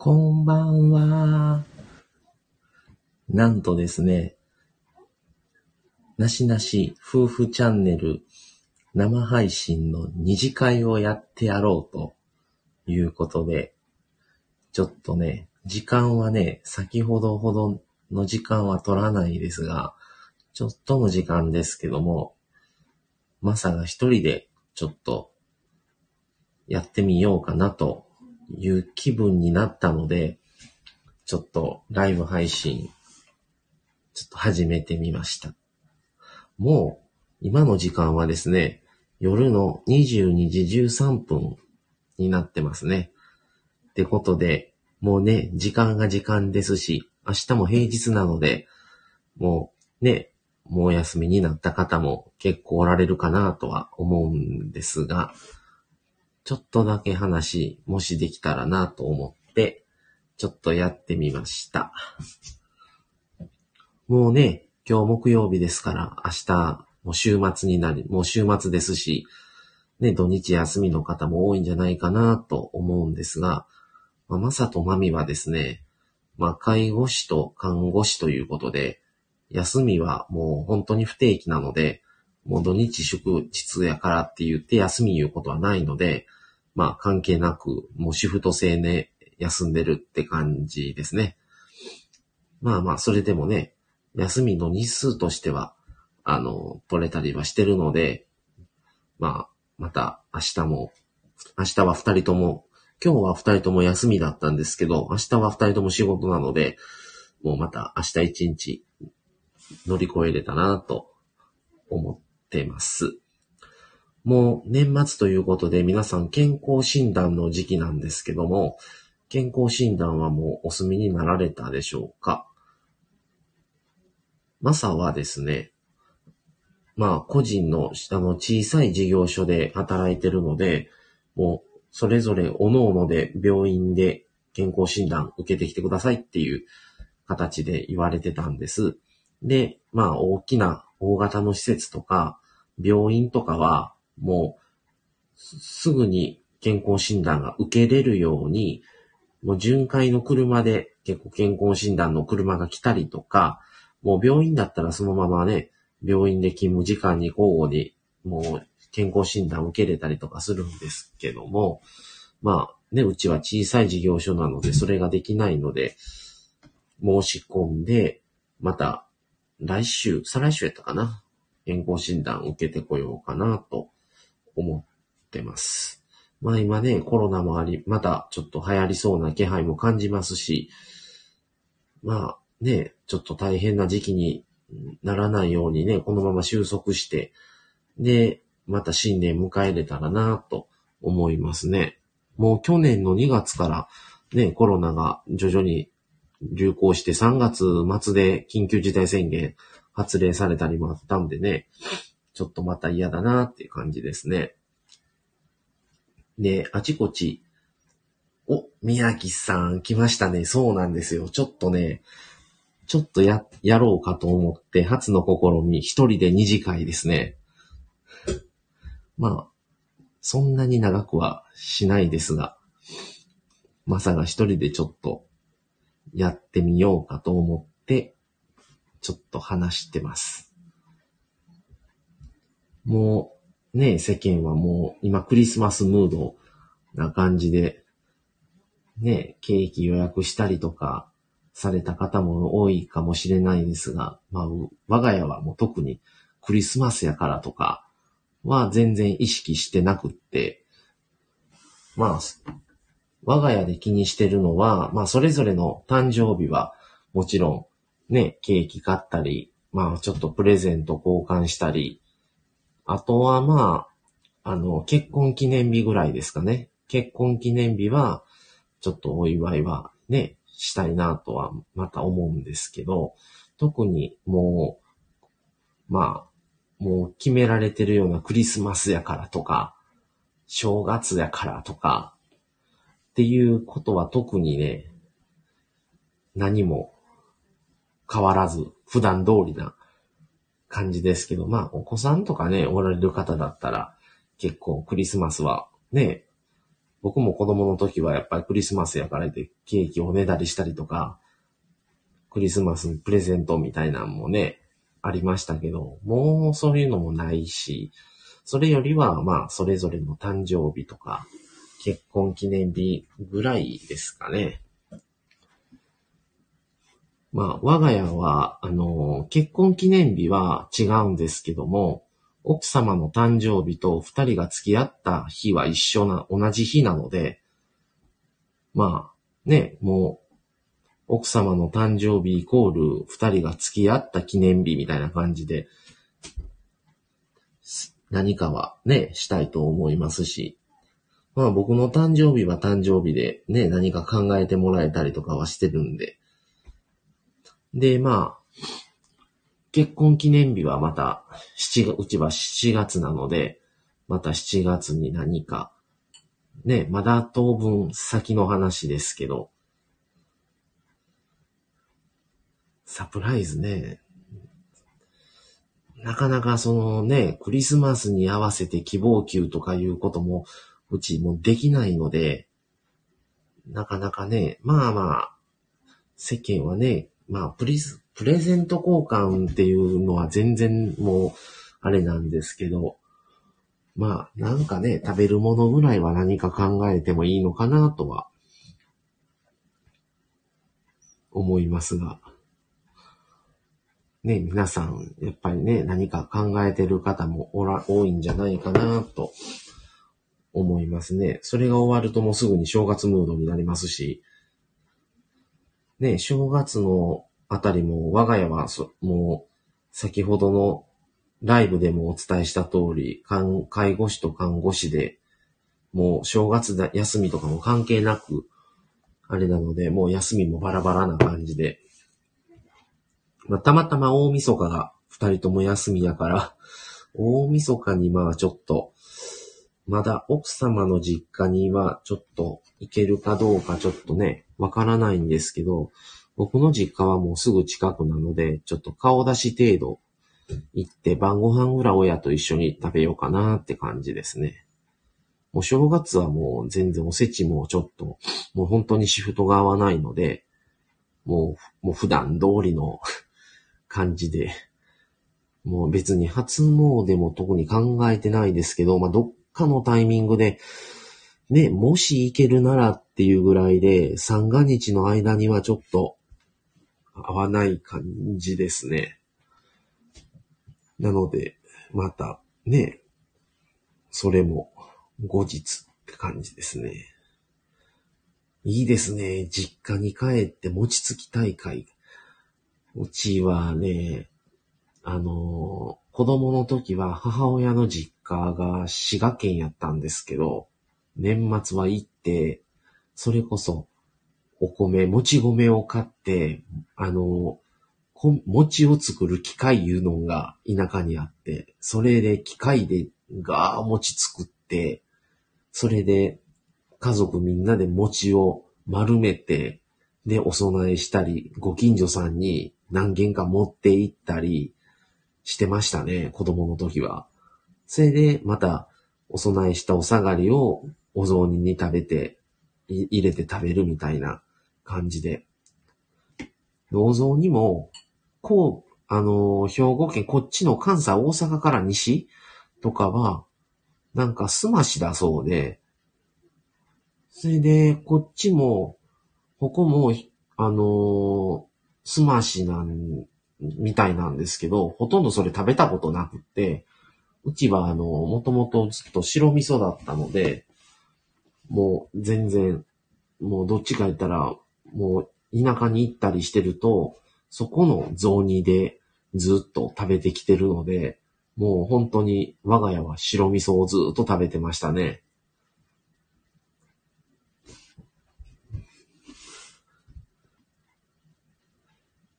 こんばんは。なんとですね、なしなし夫婦チャンネル生配信の二次会をやってやろうということで、ちょっとね、時間はね、先ほどほどの時間は取らないですが、ちょっとの時間ですけども、まさが一人でちょっとやってみようかなという気分になったので、ちょっとライブ配信、ちょっと始めてみました。もう、今の時間はですね、夜の22時13分になってますね。ってことで、もうね、時間が時間ですし、明日も平日なので、もうね、もうお休みになった方も結構おられるかなとは思うんですが、ちょっとだけ話、もしできたらなと思って、ちょっとやってみました。もうね、今日木曜日ですから、明日もう週末になり、もう週末ですし、ね、土日休みの方も多いんじゃないかなと思うんですが、まあ、まさとまみはですね、まあ、介護士と看護師ということで、休みはもう本当に不定期なので、もう土日祝日やからって言って休み言うことはないので、まあ関係なく、もうシフト制で休んでるって感じですね。まあまあ、それでもね、休みの日数としては、あの、取れたりはしてるので、まあ、また明日も、明日は二人とも、今日は二人とも休みだったんですけど、明日は二人とも仕事なので、もうまた明日一日乗り越えれたなと思ってます。もう年末ということで皆さん健康診断の時期なんですけども、健康診断はもうお済みになられたでしょうか？マサはですね、まあ個人のあの小さい事業所で働いてるので、もうそれぞれ各々で病院で健康診断受けてきてくださいっていう形で言われてたんです。で、まあ大きな大型の施設とか病院とかはもうすぐに健康診断が受けれるように、もう巡回の車で結構健康診断の車が来たりとか、もう病院だったらそのままね、病院で勤務時間に交互にもう健康診断を受けれたりとかするんですけども、まあね、うちは小さい事業所なのでそれができないので、申し込んで、また来週、再来週やったかな健康診断を受けてこようかなと思ってます。まあ今ね、コロナもあり、またちょっと流行りそうな気配も感じますし、まあね、ちょっと大変な時期にならないようにね、このまま収束して、で、また新年迎えれたらなと思いますね。もう去年の2月からね、コロナが徐々に流行して3月末で緊急事態宣言発令されたりもあったんでね、ちょっとまた嫌だなっていう感じですね。で、あちこち、お、宮城さん来ましたね。そうなんですよ。ちょっとね、ちょっとや、やろうかと思って、初の試み、一人で二次会ですね。まあ、そんなに長くはしないですが、まさが一人でちょっとやってみようかと思って、ちょっと話してます。もう、ね、世間はもう今クリスマスムードな感じで、ね、ケーキ予約したりとかされた方も多いかもしれないですが、まあ、我が家はもう特にクリスマスやからとかは全然意識してなくって、まあ、我が家で気にしてるのは、まあ、それぞれの誕生日は、もちろん、ね、ケーキ買ったり、まあ、ちょっとプレゼント交換したり、あとは、まあ、あの、結婚記念日ぐらいですかね。結婚記念日は、ちょっとお祝いはね、したいなとは、また思うんですけど、特にもう、まあ、もう決められてるようなクリスマスやからとか、正月やからとか、っていうことは特にね、何も変わらず、普段通りな感じですけど、まあ、お子さんとかね、おられる方だったら、結構クリスマスはね、僕も子供の時はやっぱりクリスマスやからでケーキをねだりしたりとか、クリスマスプレゼントみたいなのもね、ありましたけど、もうそういうのもないし、それよりはまあそれぞれの誕生日とか、結婚記念日ぐらいですかね。まあ、我が家は、あの、結婚記念日は違うんですけども、奥様の誕生日と二人が付き合った日は一緒な、同じ日なので、まあ、ね、もう、奥様の誕生日イコール二人が付き合った記念日みたいな感じで、何かはね、したいと思いますし、まあ僕の誕生日は誕生日でね、何か考えてもらえたりとかはしてるんで。で、まあ、結婚記念日はまた、七月、うちは7月なので、また7月に何か、ね、まだ当分先の話ですけど、サプライズね、なかなかそのね、クリスマスに合わせて希望級とかいうことも、うちもできないので、なかなかね、まあまあ、世間はね、まあプリス、プレゼント交換っていうのは全然もう、あれなんですけど、まあ、なんかね、食べるものぐらいは何か考えてもいいのかなとは、思いますが。ね、皆さん、やっぱりね、何か考えてる方もおら、多いんじゃないかな、と思いますね。それが終わるともうすぐに正月ムードになりますし、ね、正月のあたりも我が家はもう、先ほどのライブでもお伝えした通り、介護士と看護師で、もう正月だ、休みとかも関係なく、あれなので、もう休みもバラバラな感じで、まあ、たまたま大晦日が二人とも休みやから、大晦日にまあちょっと、まだ奥様の実家にはちょっと行けるかどうかちょっとね、わからないんですけど、僕の実家はもうすぐ近くなので、ちょっと顔出し程度行って晩ご飯ぐらい親と一緒に食べようかなって感じですね。もう正月はもう全然おせちもちょっと、もう本当にシフトが合わないので、もう、もう普段通りの 感じで、もう別に初詣も特に考えてないですけど、まあ、どっかのタイミングで、ね、もし行けるならっていうぐらいで、三が日の間にはちょっと合わない感じですね。なので、またね、それも後日って感じですね。いいですね。実家に帰って餅つき大会。うちはね、あの、子供の時は母親の実家が滋賀県やったんですけど、年末は行って、それこそお米、もち米を買って、あの、餅を作る機械いうのが田舎にあって、それで機械でガー餅作って、それで家族みんなで餅を丸めて、で、お供えしたり、ご近所さんに何軒か持って行ったりしてましたね、子供の時は。それで、また、お供えしたお下がりをお雑煮に食べて、入れて食べるみたいな感じで。お雑煮も、こう、あの兵庫県、こっちの関西、大阪から西とかは、なんかすましだそうで、それで、こっちも、ここも、あのすましなん、みたいなんですけど、ほとんどそれ食べたことなくって、うちはあの、もともとずっと白味噌だったので、もう全然、もうどっちか言ったら、もう田舎に行ったりしてると、そこの雑煮でずっと食べてきてるので、もう本当に我が家は白味噌をずっと食べてましたね。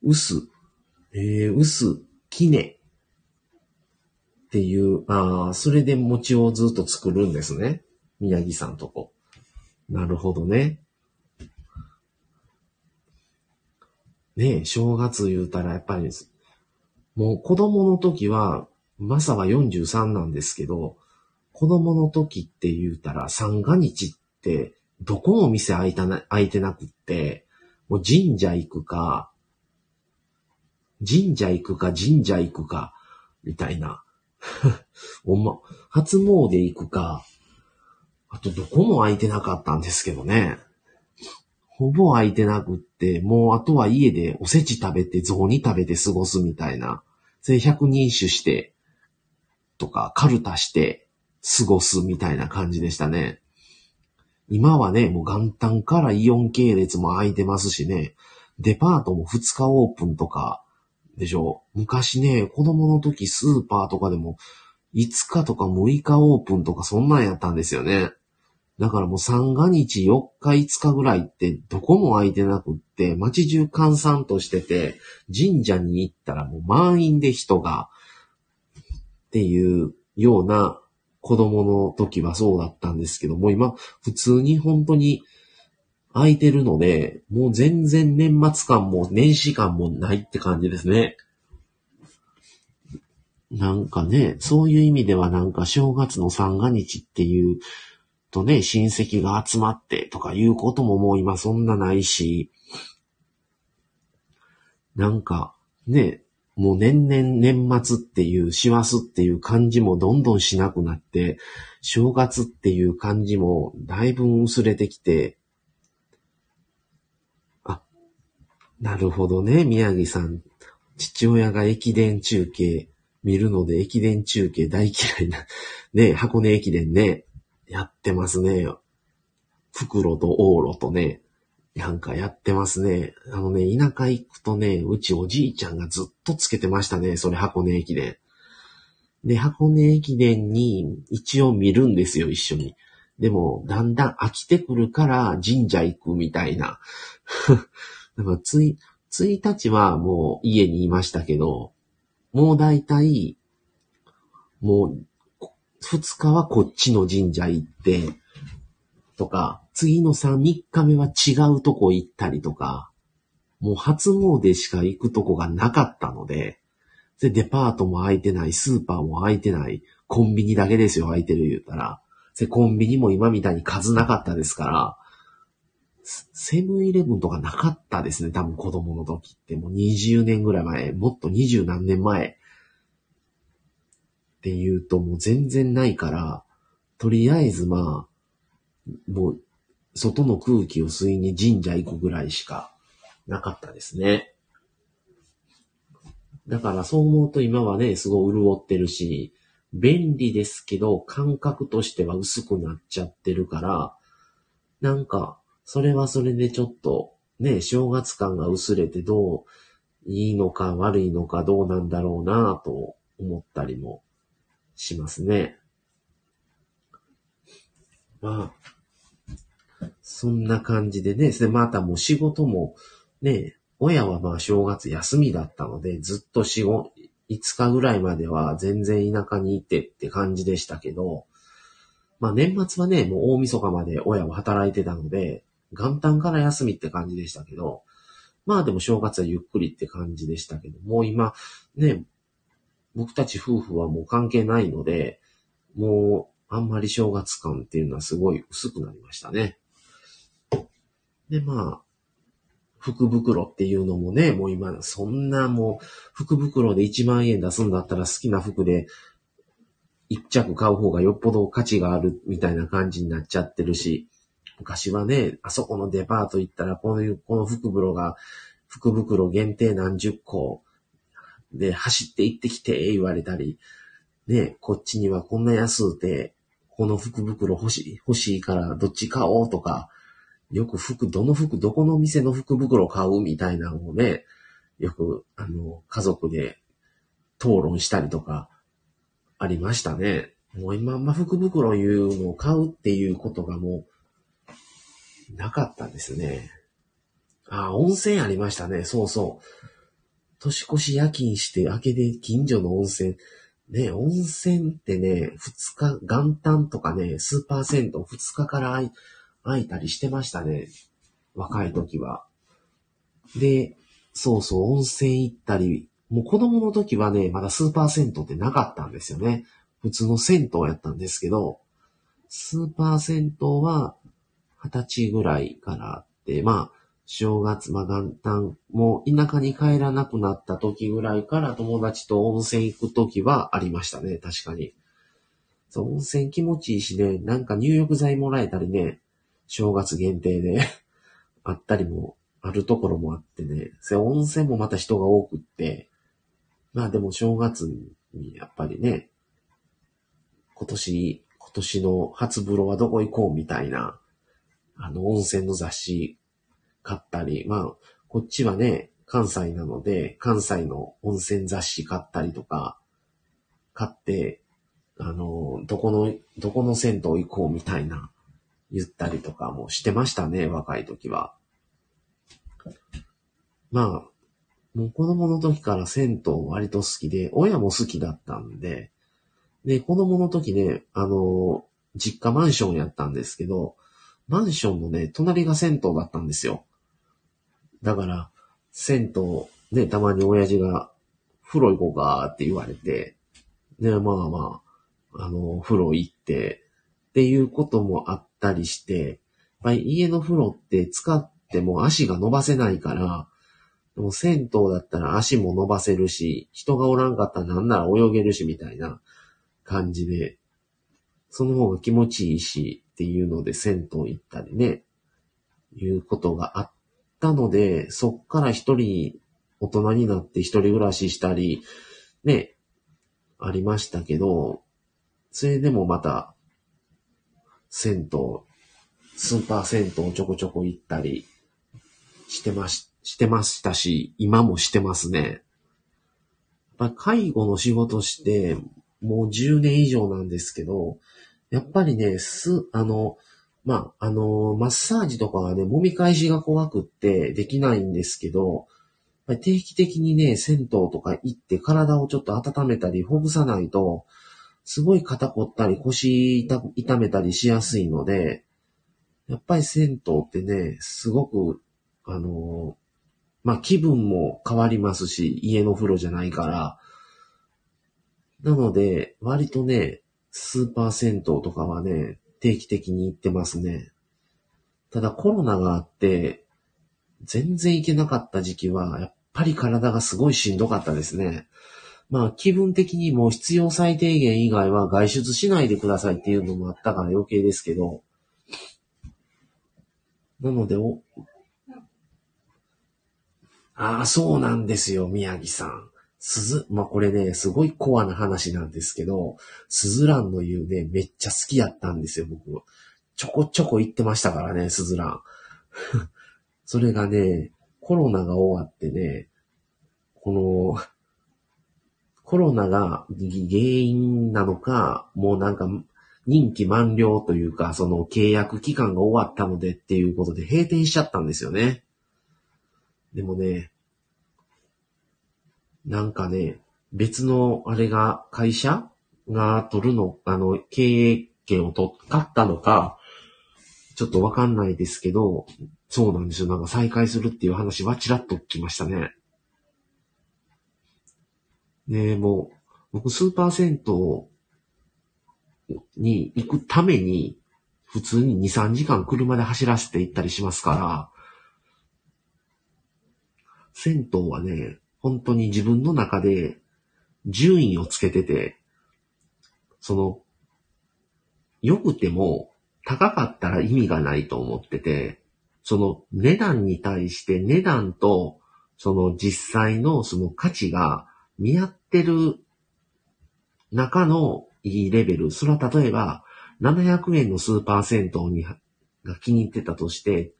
うす。えー、うす、きね。っていう、ああ、それで餅をずっと作るんですね。宮城さんとこ。なるほどね。ねえ、正月言うたらやっぱりです。もう子供の時は、マサは43なんですけど、子供の時って言うたら三が日って、どこも店開いたな、開いてなくって、もう神社行くか、神社行くか神社行くか、みたいな。ほんま、初詣行くか、あとどこも空いてなかったんですけどね。ほぼ空いてなくって、もうあとは家でおせち食べて、雑煮食べて過ごすみたいな。それ100人種して、とか、カルタして過ごすみたいな感じでしたね。今はね、もう元旦からイオン系列も空いてますしね、デパートも2日オープンとか、でしょ。昔ね、子供の時スーパーとかでも5日とか6日オープンとかそんなんやったんですよね。だからもう三が日4日5日ぐらいってどこも空いてなくって、街中閑散としてて、神社に行ったらもう満員で人が、っていうような子供の時はそうだったんですけども、今普通に本当に空いてるので、もう全然年末感も年始感もないって感じですね。なんかね、そういう意味ではなんか正月の三が日っていうとね、親戚が集まってとかいうことももう今そんなないし、なんかね、もう年々年末っていう、師走っていう感じもどんどんしなくなって、正月っていう感じもだいぶ薄れてきて、あ、なるほどね、宮城さん。父親が駅伝中継見るので駅伝中継大嫌いな。ね、箱根駅伝ね、やってますね。袋と往路とね、なんかやってますね。あのね、田舎行くとね、うちおじいちゃんがずっとつけてましたね。それ箱根駅伝。で、箱根駅伝に一応見るんですよ、一緒に。でも、だんだん飽きてくるから神社行くみたいな。だからつい、1日はもう家にいましたけど、もうだいたい、もう、2日はこっちの神社行って、とか、次の3、日目は違うとこ行ったりとか、もう初詣しか行くとこがなかったので、で、デパートも開いてない、スーパーも開いてない、コンビニだけですよ、開いてる言うたら。で、コンビニも今みたいに数なかったですから、セブンイレブンとかなかったですね、多分子供の時って。もう20年ぐらい前、もっと20何年前。っていうともう全然ないから、とりあえずまあ、もう、外の空気を吸いに神社行くぐらいしかなかったですね。だからそう思うと今はね、すごい潤ってるし、便利ですけど、感覚としては薄くなっちゃってるから、なんか、それはそれでちょっと、ね、正月感が薄れてどういいのか悪いのかどうなんだろうなと思ったりもしますね。まあ、そんな感じでね、で、またもう仕事もね、親はまあ正月休みだったので、ずっと4、5、5日ぐらいまでは全然田舎にいてって感じでしたけど、まあ年末はね、もう大晦日まで親は働いてたので、元旦から休みって感じでしたけど、まあでも正月はゆっくりって感じでしたけど、もう今、ね、僕たち夫婦はもう関係ないので、もうあんまり正月感っていうのはすごい薄くなりましたね。で、まあ、福袋っていうのもね、もう今、そんなもう、福袋で1万円出すんだったら好きな服で、一着買う方がよっぽど価値があるみたいな感じになっちゃってるし、昔はね、あそこのデパート行ったら、こういう、この福袋が、福袋限定何十個で走って行ってきて言われたり、ね、こっちにはこんな安うて、この福袋欲しい、欲しいからどっち買おうとか、よく服、どの服、どこの店の福袋買う？みたいなのをね、よく、あの、家族で討論したりとか、ありましたね。もう今、ま福袋いうのを買うっていうことがもう、なかったですね。あ、温泉ありましたね。そうそう。年越し夜勤して明けで近所の温泉。ね、温泉ってね、二日、元旦とかね、スーパー銭湯二日から空いたりしてましたね。若い時は。で、そうそう、温泉行ったり、もう子供の時はね、まだスーパー銭湯ってなかったんですよね。普通の銭湯やったんですけど、スーパー銭湯は、二十歳ぐらいからあって、まあ、正月、まあ元旦、もう田舎に帰らなくなった時ぐらいから友達と温泉行く時はありましたね、確かに。そう、温泉気持ちいいしね、なんか入浴剤もらえたりね、正月限定で。あったりも、あるところもあってね、それ温泉もまた人が多くって、まあでも正月にやっぱりね、今年、今年の初風呂はどこ行こうみたいな、あの温泉の雑誌。買ったり、まあ、こっちはね、関西なので、関西の温泉雑誌買ったりとか、買って、あの、どこの、どこの銭湯行こうみたいな、言ったりとかもしてましたね、若い時は。まあ、もう子供の時から銭湯割と好きで、親も好きだったんで、で、子供の時ね、あの、実家マンションやったんですけど、マンションのね、隣が銭湯だったんですよ。だから、銭湯、ね、たまに親父が、風呂行こうかって言われて、で、まあまあ、あの、風呂行って、っていうこともあったりして、やっぱり家の風呂って使っても足が伸ばせないから、でも銭湯だったら足も伸ばせるし、人がおらんかったらなんなら泳げるしみたいな感じで、その方が気持ちいいしっていうので銭湯行ったりね、いうことがあっったので、そっから一人大人になって一人暮らししたり、ね、ありましたけど、それでもまた、銭湯、スーパー銭湯ちょこちょこ行ったりしてまし、してましたし、今もしてますね。やっぱ介護の仕事して、もう10年以上なんですけど、やっぱりね、す、あの、まあ、あの、マッサージとかはね、揉み返しが怖くってできないんですけど、定期的にね、銭湯とか行って体をちょっと温めたりほぐさないと、すごい肩凝ったり腰痛痛めたりしやすいので、やっぱり銭湯ってね、すごく、あの、まあ、気分も変わりますし、家の風呂じゃないから。なので、割とね、スーパー銭湯とかはね、定期的に行ってますね。ただコロナがあって、全然行けなかった時期は、やっぱり体がすごいしんどかったですね。まあ気分的にも必要最低限以外は外出しないでくださいっていうのもあったから余計ですけど。なので、お、ああ、そうなんですよ、宮城さん。鈴、まあこれね、すごいコアな話なんですけど、スズランの湯ね、めっちゃ好きやったんですよ、僕。ちょこちょこ行ってましたからね、スズラン。それがね、コロナが終わってね、この、コロナが原因なのか、もうなんか任期満了というか、その契約期間が終わったのでっていうことで閉店しちゃったんですよね。でもね、なんかね、別のあれが、会社が取るの、あの、経営権を取っ、買ったのか、ちょっとわかんないですけど、そうなんですよ。なんか再開するっていう話はちらっと聞きましたね。ねえ、もう、僕スーパー銭湯に行くために、普通に2、3時間車で走らせて行ったりしますから、銭湯はね、本当に自分の中で順位をつけてて、その、良くても高かったら意味がないと思ってて、その値段に対して値段とその実際のその価値が見合ってる中のいいレベル。それは例えば700円のスーパー銭湯にが気に入ってたとして、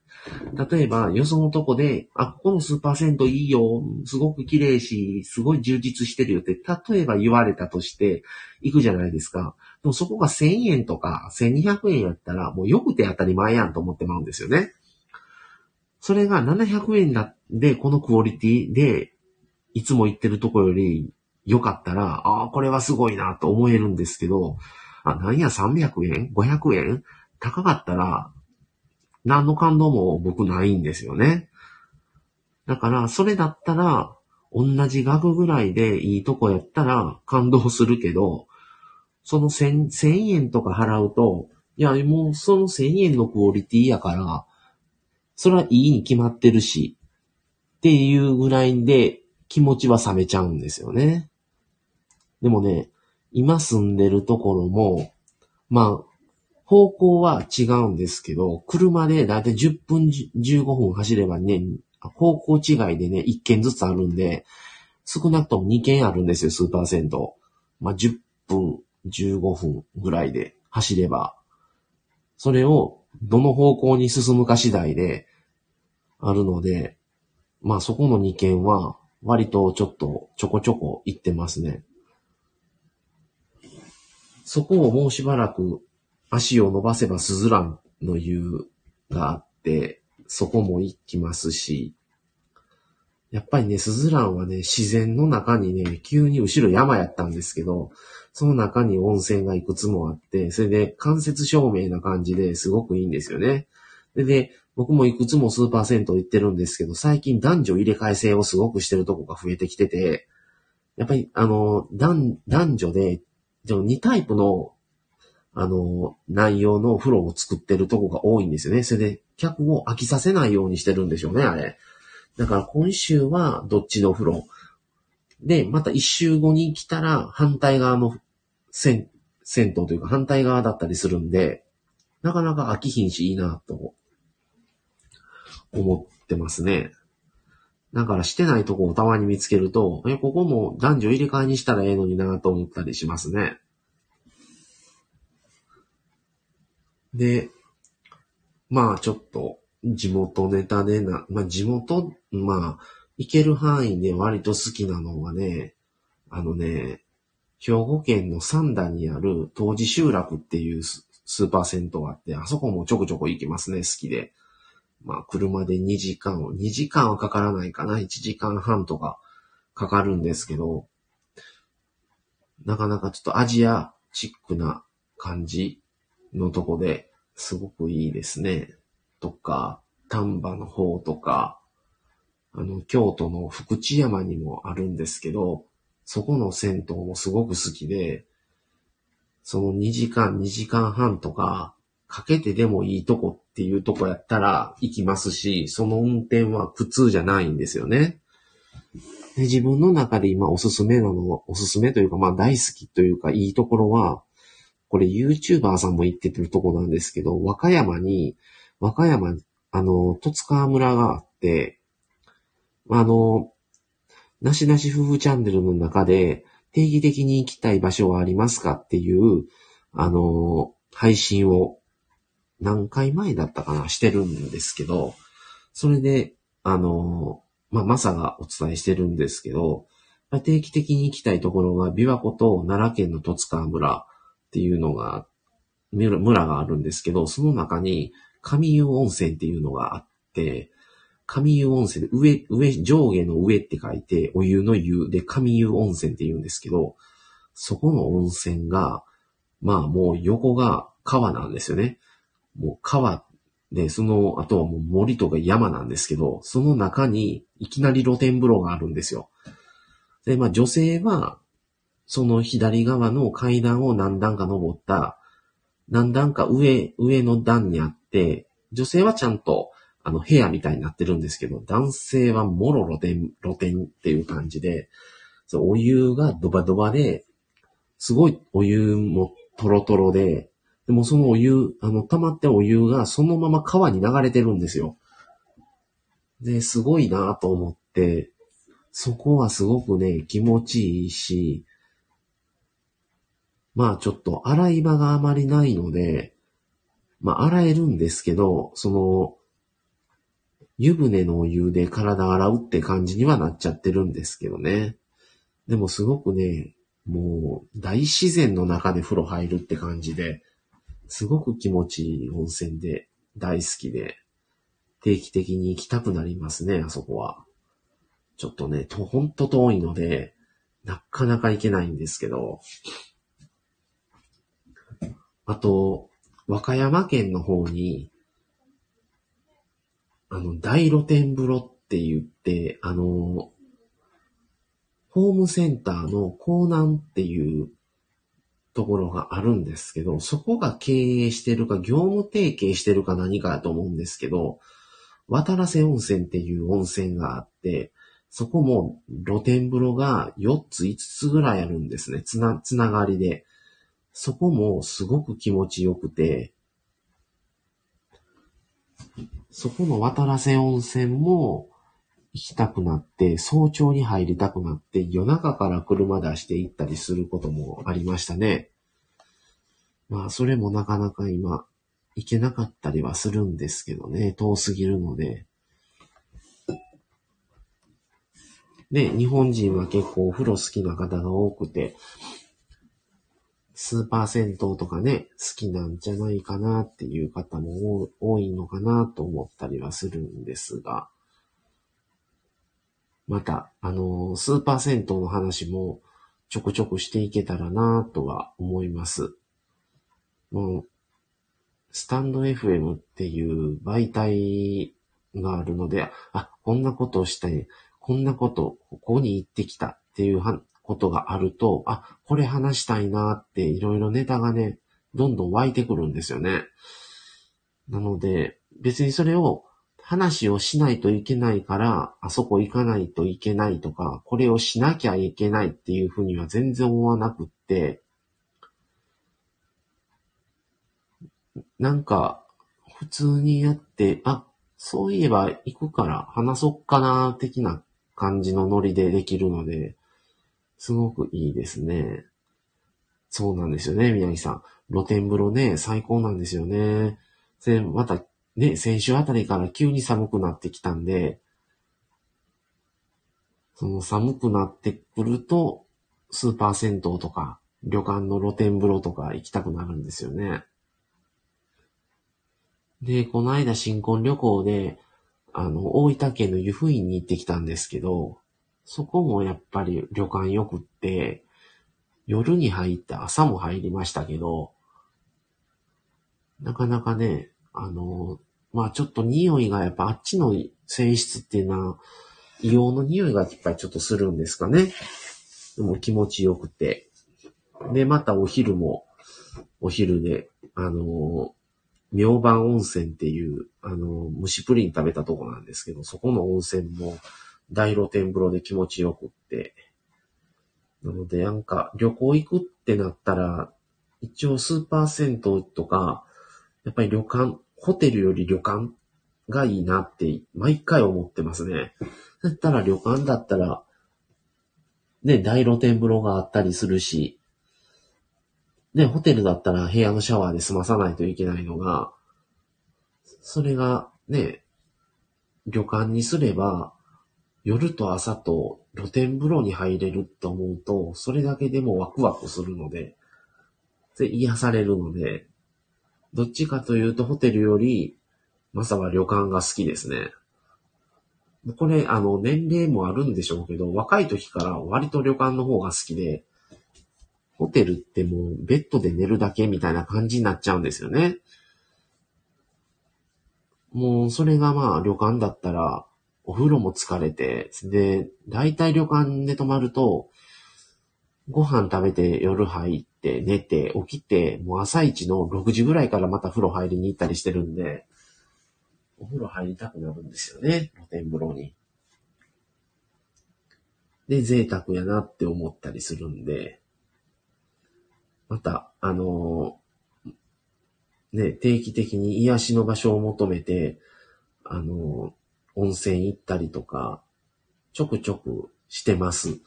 例えば、よそのとこで、あ、ここのスーパー銭湯いいよ、すごく綺麗し、すごい充実してるよって、例えば言われたとして、行くじゃないですか。でもそこが1000円とか1200円やったら、もうよくて当たり前やんと思ってまうんですよね。それが700円だで、このクオリティで、いつも行ってるとこより良かったら、ああ、これはすごいなと思えるんですけど、あ、なんや300円 ?500 円？高かったら、何の感動も僕ないんですよね。だから、それだったら、同じ額ぐらいでいいとこやったら感動するけど、その1000 1000円とか払うと、いや、もうその1000円のクオリティやから、それはいいに決まってるし、っていうぐらいで気持ちは冷めちゃうんですよね。でもね、今住んでるところも、まあ、方向は違うんですけど、車でだいたい10分、15分走ればね、方向違いでね、1軒ずつあるんで、少なくとも2軒あるんですよ、スーパー銭湯。まあ、10分、15分ぐらいで走れば。それを、どの方向に進むか次第で、あるので、まあそこの2軒は、割とちょっとちょこちょこ行ってますね。そこをもうしばらく足を伸ばせばスズランの湯があって、そこも行きますし、やっぱりね、スズランはね、自然の中にね、急に後ろ山やったんですけど、その中に温泉がいくつもあって、それで間接照明な感じですごくいいんですよね。で、で僕もいくつもスーパー銭湯行ってるんですけど、最近男女入れ替え制をすごくしてるとこが増えてきてて、やっぱり、あの、男男女で、でも2タイプの、あの、内容の風呂を作ってるとこが多いんですよね。それで、客を飽きさせないようにしてるんでしょうね、あれ。だから今週はどっちの風呂。で、また一週後に来たら反対側の銭銭湯というか反対側だったりするんで、なかなか飽きひんしいいなと思ってますね。だからしてないとこをたまに見つけると、え、ここも男女入れ替えにしたらええのになと思ったりしますね。で、まあちょっと地元ネタでな、まあ地元、まあ行ける範囲で割と好きなのはね、あのね、兵庫県の三田にある当時集落っていうススーパー銭湯があって、あそこもちょこちょこ行きますね、好きで。まあ車で2時間を、2時間はかからないかな、1時間半とかかかるんですけど、なかなかちょっとアジアチックな感じのとこですごくいいですね。とか、丹波の方とか、あの、京都の福知山にもあるんですけど、そこの銭湯もすごく好きで、その2時間、2時間半とか、かけてでもいいとこっていうとこやったら行きますし、その運転は苦痛じゃないんですよね。で自分の中で今おすすめなの、おすすめというか、まあ大好きというかいいところは、これ YouTuber さんも行ってるとこなんですけど、和歌山に、和歌山、あの、戸塚村があって、あの、なしなし夫婦チャンネルの中で定期的に行きたい場所はありますかっていう、あの、配信を何回前だったかなしてるんですけど、それで、あの、まあ、マサがお伝えしてるんですけど、定期的に行きたいところが、琵琶湖と奈良県の戸塚村。っていうのが、村があるんですけど、その中に上湯温泉っていうのがあって、上湯温泉で上、上、上下の上って書いて、お湯の湯で上湯温泉って言うんですけど、そこの温泉が、まあもう横が川なんですよね。もう川で、その後はもう森とか山なんですけど、その中にいきなり露天風呂があるんですよ。で、まあ女性は、その左側の階段を何段か登った、何段か上、上の段にあって、女性はちゃんと、あの、部屋みたいになってるんですけど、男性はもろ露天、露天っていう感じで、そうお湯がドバドバで、すごいお湯もトロトロで、でもそのお湯、あの、溜まってお湯がそのまま川に流れてるんですよ。で、すごいなと思って、そこはすごくね、気持ちいいし、まあちょっと洗い場があまりないので、まあ洗えるんですけど、その、湯船のお湯で体洗うって感じにはなっちゃってるんですけどね。でもすごくね、もう大自然の中で風呂入るって感じで、すごく気持ちいい温泉で大好きで、定期的に行きたくなりますね、あそこは。ちょっとね、と、ほんと遠いので、なかなか行けないんですけど、あと、和歌山県の方に、あの、大露天風呂って言って、あの、ホームセンターの港南っていうところがあるんですけど、そこが経営してるか、業務提携してるか何かだと思うんですけど、渡良瀬温泉っていう温泉があって、そこも露天風呂が4つ5つぐらいあるんですね。つな、つながりで。そこもすごく気持ちよくて、そこの渡良瀬温泉も行きたくなって、早朝に入りたくなって、夜中から車出して行ったりすることもありましたね。まあ、それもなかなか今、行けなかったりはするんですけどね、遠すぎるので。で、日本人は結構お風呂好きな方が多くて、スーパー銭湯とかね、好きなんじゃないかなっていう方も多いのかなと思ったりはするんですが、また、あの、スーパー銭湯の話もちょくちょくしていけたらなとは思います。もう、スタンド FM っていう媒体があるので、あ、こんなことをしたい、こんなこと、ここに行ってきたっていうことがあると、あ、これ話したいなっていろいろネタがね、どんどん湧いてくるんですよね。なので、別にそれを話をしないといけないから、あそこ行かないといけないとか、これをしなきゃいけないっていうふうには全然思わなくって、なんか、普通にやって、あ、そういえば行くから話そっかな、的な感じのノリでできるので、すごくいいですね。そうなんですよね、宮城さん。露天風呂ね、最高なんですよね。で、またね、先週あたりから急に寒くなってきたんで、その寒くなってくると、スーパー銭湯とか、旅館の露天風呂とか行きたくなるんですよね。で、この間新婚旅行で、あの、大分県の湯布院に行ってきたんですけど、そこもやっぱり旅館よくって、夜に入って朝も入りましたけど、なかなかね、あの、まあちょっと匂いがやっぱあっちの泉質っていうのは、硫黄の匂いがやっぱりちょっとするんですかね。でも気持ちよくて。で、またお昼も、お昼で、あの、明晩温泉っていう、あの、蒸しプリン食べたとこなんですけど、そこの温泉も大露天風呂で気持ちよくって。なので、なんか、旅行行くってなったら、一応スーパー銭湯とか、やっぱり旅館、ホテルより旅館がいいなって毎回思ってますね。だったら旅館だったら、ね、大露天風呂があったりするし、ね、ホテルだったら部屋のシャワーで済まさないといけないのが、それがね、旅館にすれば、夜と朝と露天風呂に入れると思うと、それだけでもワクワクするので、で癒されるので、どっちかというとホテルより、まさは旅館が好きですね。これ、あの、年齢もあるんでしょうけど、若い時から割と旅館の方が好きで、ホテルってもうベッドで寝るだけみたいな感じになっちゃうんですよね。もうそれがまあ旅館だったらお風呂も疲れて、で、大体旅館で泊まるとご飯食べて夜入って寝て起きてもう朝一の6時ぐらいからまた風呂入りに行ったりしてるんで、お風呂入りたくなるんですよね。露天風呂に。で、贅沢やなって思ったりするんで、また、あのー、ね、定期的に癒しの場所を求めて、あの、温泉行ったりとか、ちょくちょくしてます。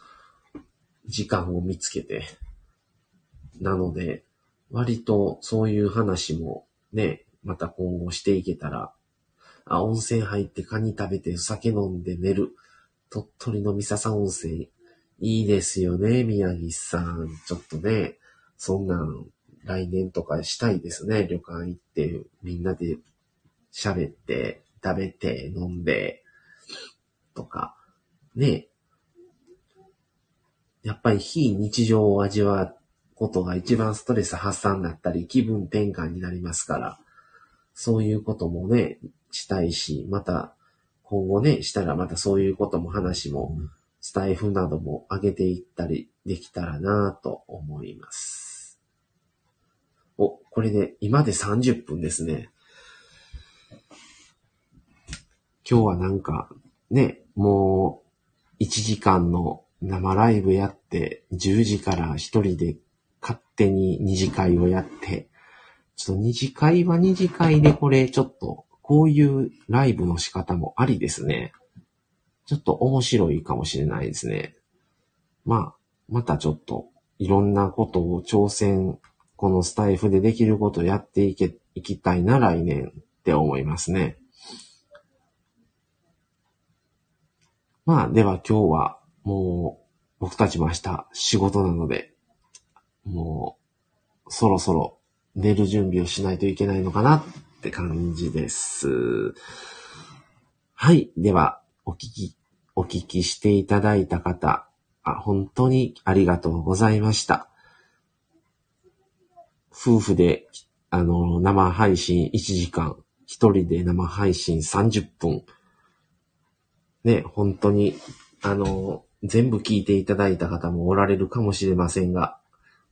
時間を見つけて。なので、割とそういう話もね、また今後していけたら、あ、温泉入ってカニ食べて酒飲んで寝る。鳥取の三笹温泉、いいですよね、宮城さん。ちょっとね、そんなん来年とかしたいですね。旅館行って、みんなで喋って、食べて、飲んで、とか、ね。やっぱり非日常を味わうことが一番ストレス発散だったり、気分転換になりますから、そういうこともね、したいし、また、今後ね、したらまたそういうことも話も、スタイフなども上げていったりできたらなと思います。おこれで、今で30分ですね。今日はなんか、ね、もう、1時間の生ライブやって、10時から一人で勝手に二次会をやって、ちょっと二次会は二次会でこれちょっと、こういうライブの仕方もありですね。ちょっと面白いかもしれないですね。まあ、またちょっと、いろんなことを挑戦、このスタイフでできることをやっていけ、いきたいな来年って思いますね。まあ、では今日はもう僕たちも明日仕事なので、もうそろそろ寝る準備をしないといけないのかなって感じです。はい。では、お聞き、お聞きしていただいた方、あ本当にありがとうございました。夫婦で、あの、生配信1時間、一人で生配信30分、ね、本当に、あの、全部聞いていただいた方もおられるかもしれませんが、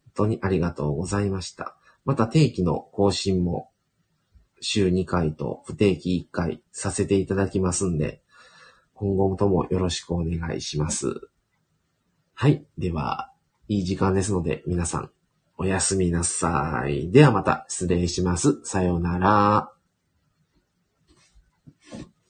本当にありがとうございました。また定期の更新も週2回と不定期1回させていただきますんで、今後ともよろしくお願いします。はい。では、いい時間ですので皆さんおやすみなさい。ではまた失礼します。さようなら。